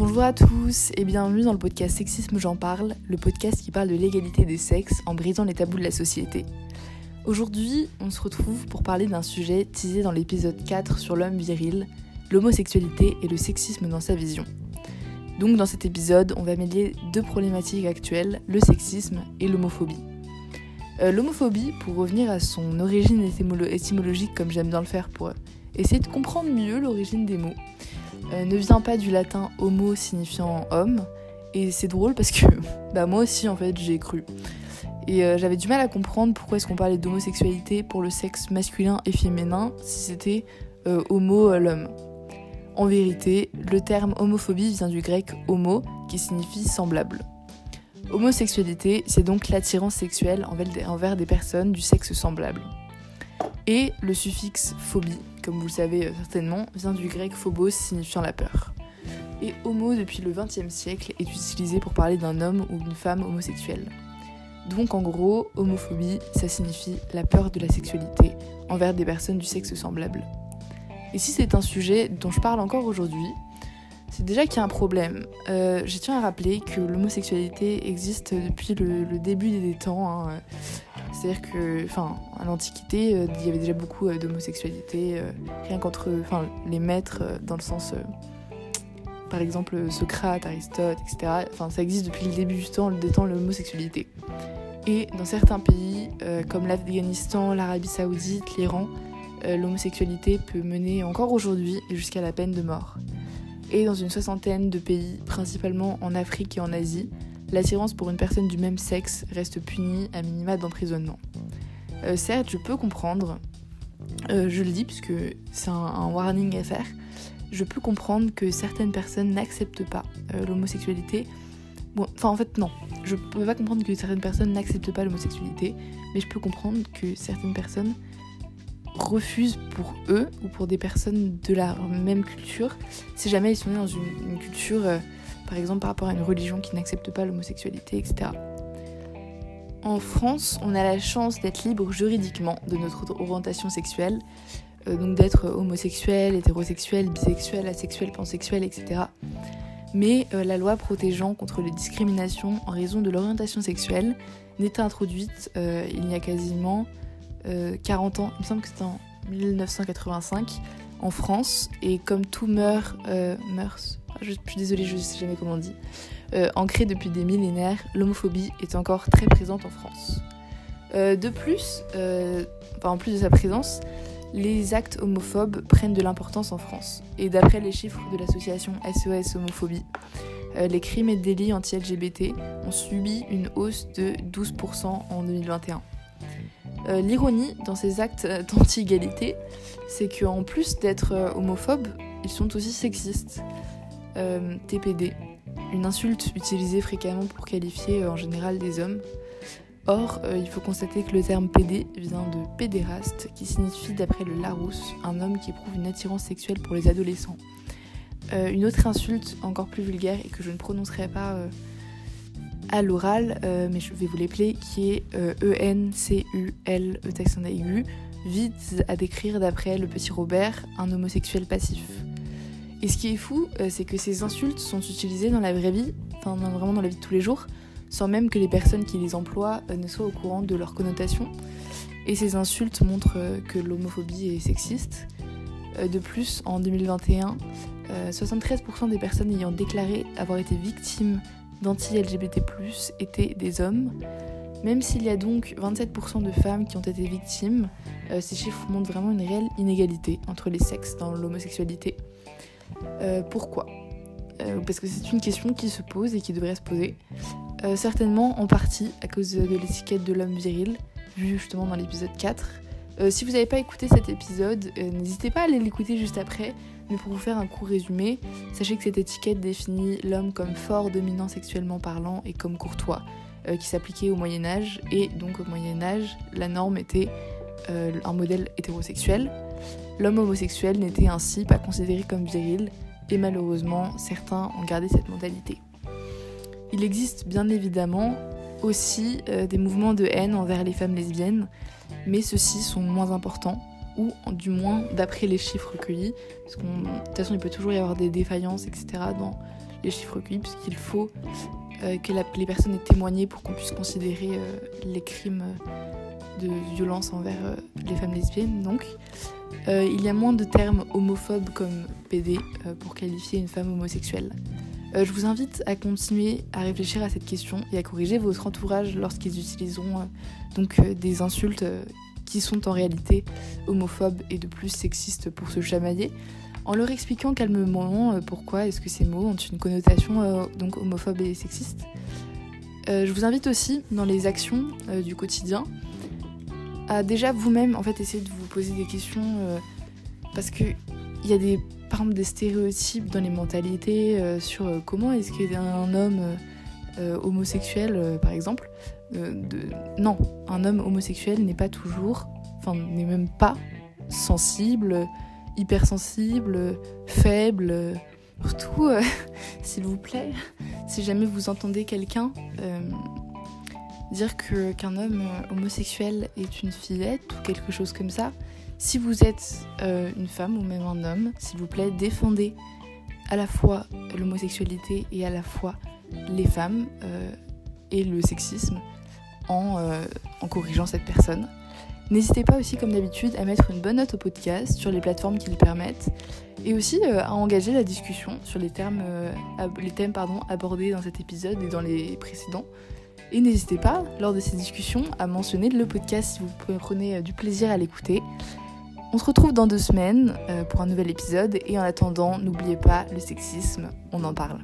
Bonjour à tous et bienvenue dans le podcast Sexisme J'en parle, le podcast qui parle de l'égalité des sexes en brisant les tabous de la société. Aujourd'hui, on se retrouve pour parler d'un sujet teasé dans l'épisode 4 sur l'homme viril, l'homosexualité et le sexisme dans sa vision. Donc dans cet épisode, on va mêler deux problématiques actuelles, le sexisme et l'homophobie. Euh, l'homophobie, pour revenir à son origine étymologique comme j'aime bien le faire pour essayer de comprendre mieux l'origine des mots, ne vient pas du latin homo signifiant homme. Et c'est drôle parce que bah, moi aussi en fait j'ai cru. Et euh, j'avais du mal à comprendre pourquoi est-ce qu'on parlait d'homosexualité pour le sexe masculin et féminin si c'était euh, homo l'homme. En vérité, le terme homophobie vient du grec homo qui signifie semblable. Homosexualité, c'est donc l'attirance sexuelle envers des personnes du sexe semblable. Et le suffixe phobie, comme vous le savez euh, certainement, vient du grec phobos signifiant la peur. Et homo depuis le XXe siècle est utilisé pour parler d'un homme ou d'une femme homosexuelle. Donc en gros, homophobie, ça signifie la peur de la sexualité envers des personnes du sexe semblable. Et si c'est un sujet dont je parle encore aujourd'hui, c'est déjà qu'il y a un problème. Euh, je tiens à rappeler que l'homosexualité existe depuis le, début des temps. Hein. C'est-à-dire que, enfin, à l'Antiquité, euh, il y avait déjà beaucoup euh, d'homosexualité, euh, rien qu'entre, les maîtres, dans le sens, par exemple, Socrate, Aristote, etc. Enfin, ça existe depuis le début du temps, des temps, l'homosexualité. Et dans certains pays, comme l'Afghanistan, l'Arabie Saoudite, l'Iran, l'homosexualité peut mener encore aujourd'hui jusqu'à la peine de mort. Et dans une soixantaine de pays, principalement en Afrique et en Asie, l'attirance pour une personne du même sexe reste punie à minima d'emprisonnement. Euh, certes, je peux comprendre, euh, je le dis puisque c'est un, warning à faire, je peux comprendre que certaines personnes n'acceptent pas euh, l'homosexualité. Enfin en fait non, je peux pas comprendre que certaines personnes n'acceptent pas l'homosexualité, mais je peux comprendre que certaines personnes refusent pour eux ou pour des personnes de la même culture, si jamais ils sont nés dans une, culture par exemple par rapport à une religion qui n'accepte pas l'homosexualité, etc. En France, on a la chance d'être libre juridiquement de notre orientation sexuelle, euh, donc d'être homosexuel, hétérosexuel, bisexuel, asexuel, pansexuel, etc. Mais euh, la loi protégeant contre les discriminations en raison de l'orientation sexuelle n'est introduite euh, il y a quasiment 40 ans, il me semble que c'était en 1985 en France, et comme tout meurt, meurt je suis désolée, je ne sais jamais comment on dit, euh, ancrée depuis des millénaires, l'homophobie est encore très présente en France. Euh, de plus, euh, en plus de sa présence, les actes homophobes prennent de l'importance en France. Et d'après les chiffres de l'association SOS Homophobie, les crimes et délits anti-LGBT ont subi une hausse de 12% en 2021. L'ironie dans ces actes d'anti-égalité, c'est qu'en plus d'être homophobes, ils sont aussi sexistes. Euh, TPD, une insulte utilisée fréquemment pour qualifier euh, en général des hommes. Or, euh, il faut constater que le terme PD vient de pédéraste, qui signifie d'après le Larousse un homme qui éprouve une attirance sexuelle pour les adolescents. une autre insulte encore plus vulgaire et que je ne prononcerai pas à l'oral, mais je vais vous l'épeler, qui est E-N-C-U-L, E texte aigu, vise à décrire d'après le petit Robert un homosexuel passif. Et ce qui est fou, euh, c'est que ces insultes sont utilisées dans la vraie vie, enfin vraiment dans la vie de tous les jours, sans même que les personnes qui les emploient euh, ne soient au courant de leur connotation. Et ces insultes montrent euh, que l'homophobie est sexiste. De plus, en 2021, 73% des personnes ayant déclaré avoir été victimes d'anti-LGBT+, étaient des hommes. Même s'il y a donc 27% de femmes qui ont été victimes, ces chiffres montrent vraiment une réelle inégalité entre les sexes dans l'homosexualité. Euh, pourquoi euh, Parce que c'est une question qui se pose et qui devrait se poser. Euh, certainement en partie à cause de l'étiquette de l'homme viril, vu justement dans l'épisode 4. si vous n'avez pas écouté cet épisode, n'hésitez pas à aller l'écouter juste après, mais pour vous faire un court résumé, sachez que cette étiquette définit l'homme comme fort, dominant sexuellement parlant et comme courtois, qui s'appliquait au Moyen Âge, et donc au Moyen Âge, la norme était un modèle hétérosexuel. L'homme homosexuel n'était ainsi pas considéré comme viril, et malheureusement, certains ont gardé cette mentalité. Il existe bien évidemment aussi euh, des mouvements de haine envers les femmes lesbiennes, mais ceux-ci sont moins importants, ou du moins d'après les chiffres recueillis, parce qu'en de toute façon il peut toujours y avoir des défaillances, etc., dans les chiffres QI, puisqu'il faut que les personnes aient témoigné pour qu'on puisse considérer les crimes de violence envers les femmes lesbiennes. Donc, il y a moins de termes homophobes comme PD pour qualifier une femme homosexuelle. Euh, je vous invite à continuer à réfléchir à cette question et à corriger votre entourage lorsqu'ils utiliseront euh, donc euh, des insultes qui sont en réalité homophobes et de plus sexistes pour se chamailler, en leur expliquant calmement pourquoi est-ce que ces mots ont une connotation donc homophobe et sexiste. je vous invite aussi dans les actions du quotidien déjà vous-même en fait essayer de vous poser des questions parce que il y a des par exemple des stéréotypes dans les mentalités euh, sur euh, comment est-ce qu'un homme euh, homosexuel, par exemple, non, un homme homosexuel n'est pas toujours, enfin n'est même pas sensible, hypersensible, faible. Surtout, s'il vous plaît, si jamais vous entendez quelqu'un dire que qu'un homme homosexuel est une fillette ou quelque chose comme ça, si vous êtes euh, une femme ou même un homme, s'il vous plaît, défendez à la fois l'homosexualité et à la fois les femmes euh, et le sexisme euh, en, corrigeant cette personne. N'hésitez pas aussi, comme d'habitude, à mettre une bonne note au podcast sur les plateformes qui le permettent et aussi à engager la discussion sur les, termes, les thèmes pardon, abordés dans cet épisode et dans les précédents. Et n'hésitez pas, lors de ces discussions, à mentionner le podcast si vous prenez du plaisir à l'écouter. On se retrouve dans deux semaines euh, pour un nouvel épisode et en attendant, n'oubliez pas le sexisme, on en parle.